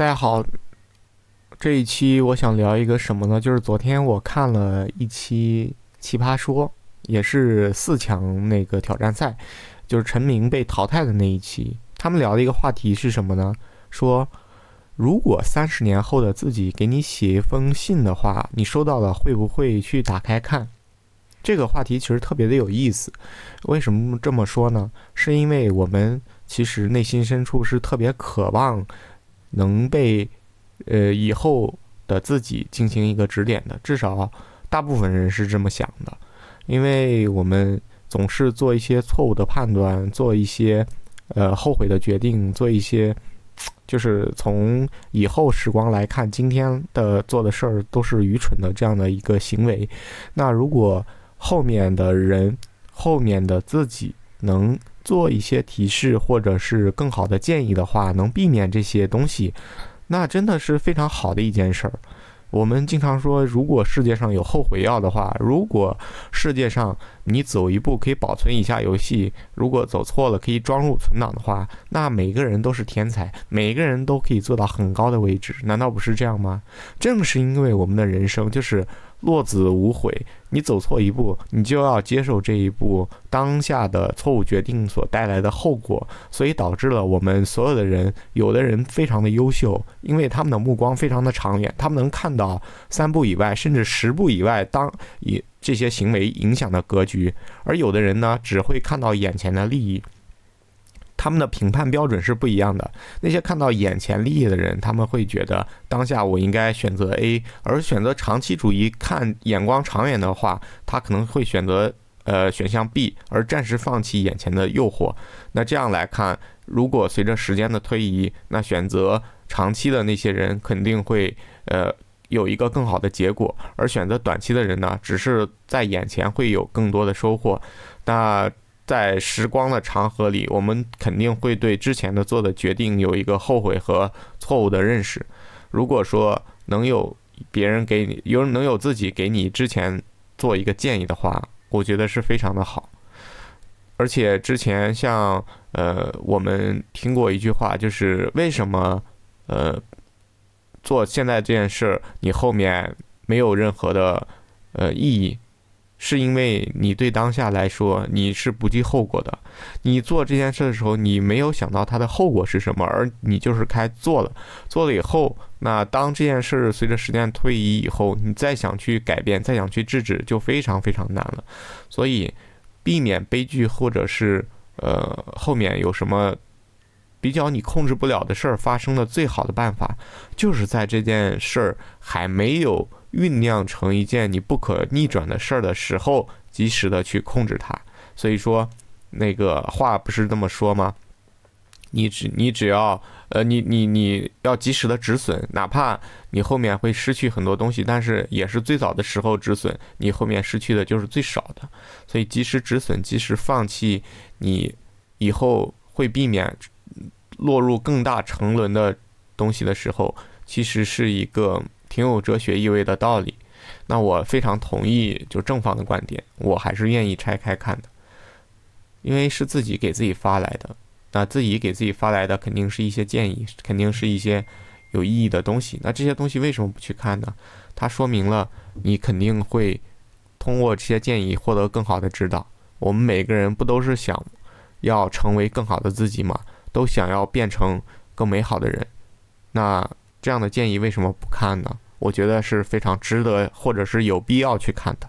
大家好，这一期我想聊一个什么呢？就是昨天我看了一期《奇葩说》，也是四强那个挑战赛，就是陈明被淘汰的那一期。他们聊的一个话题是什么呢？说如果三十年后的自己给你写一封信的话，你收到了会不会去打开看？这个话题其实特别的有意思。为什么这么说呢？是因为我们其实内心深处是特别渴望能被呃以后的自己进行一个指点的，至少大部分人是这么想的。因为我们总是做一些错误的判断，做一些呃后悔的决定，做一些 就是从以后时光来看，今天的做的事儿都是愚蠢的这样的一个行为。那如果后面的人，后面的自己能做一些提示，或者是更好的建议的话，能避免这些东西，那真的是非常好的一件事儿。我们经常说，如果世界上有后悔药的话，如果世界上你走一步可以保存一下游戏，如果走错了可以装入存档的话，那每个人都是天才，每个人都可以做到很高的位置，难道不是这样吗？正是因为我们的人生就是。落子无悔，你走错一步，你就要接受这一步当下的错误决定所带来的后果，所以导致了我们所有的人，有的人非常的优秀，因为他们的目光非常的长远，他们能看到三步以外，甚至十步以外，当以这些行为影响的格局，而有的人呢，只会看到眼前的利益。他们的评判标准是不一样的。那些看到眼前利益的人，他们会觉得当下我应该选择 A，而选择长期主义、看眼光长远的话，他可能会选择呃选项 B，而暂时放弃眼前的诱惑。那这样来看，如果随着时间的推移，那选择长期的那些人肯定会呃有一个更好的结果，而选择短期的人呢，只是在眼前会有更多的收获。那。在时光的长河里，我们肯定会对之前的做的决定有一个后悔和错误的认识。如果说能有别人给你，有能有自己给你之前做一个建议的话，我觉得是非常的好。而且之前像呃，我们听过一句话，就是为什么呃做现在这件事，你后面没有任何的呃意义。是因为你对当下来说你是不计后果的，你做这件事的时候，你没有想到它的后果是什么，而你就是开做了，做了以后，那当这件事随着时间推移以后，你再想去改变，再想去制止，就非常非常难了。所以，避免悲剧或者是呃后面有什么比较你控制不了的事儿发生的最好的办法，就是在这件事儿还没有。酝酿成一件你不可逆转的事儿的时候，及时的去控制它。所以说，那个话不是这么说吗？你只你只要呃，你你你要及时的止损，哪怕你后面会失去很多东西，但是也是最早的时候止损，你后面失去的就是最少的。所以及时止损，及时放弃，你以后会避免落入更大沉沦的东西的时候，其实是一个。挺有哲学意味的道理，那我非常同意就正方的观点，我还是愿意拆开看的，因为是自己给自己发来的，那自己给自己发来的肯定是一些建议，肯定是一些有意义的东西。那这些东西为什么不去看呢？它说明了你肯定会通过这些建议获得更好的指导。我们每个人不都是想要成为更好的自己吗？都想要变成更美好的人，那。这样的建议为什么不看呢？我觉得是非常值得，或者是有必要去看的，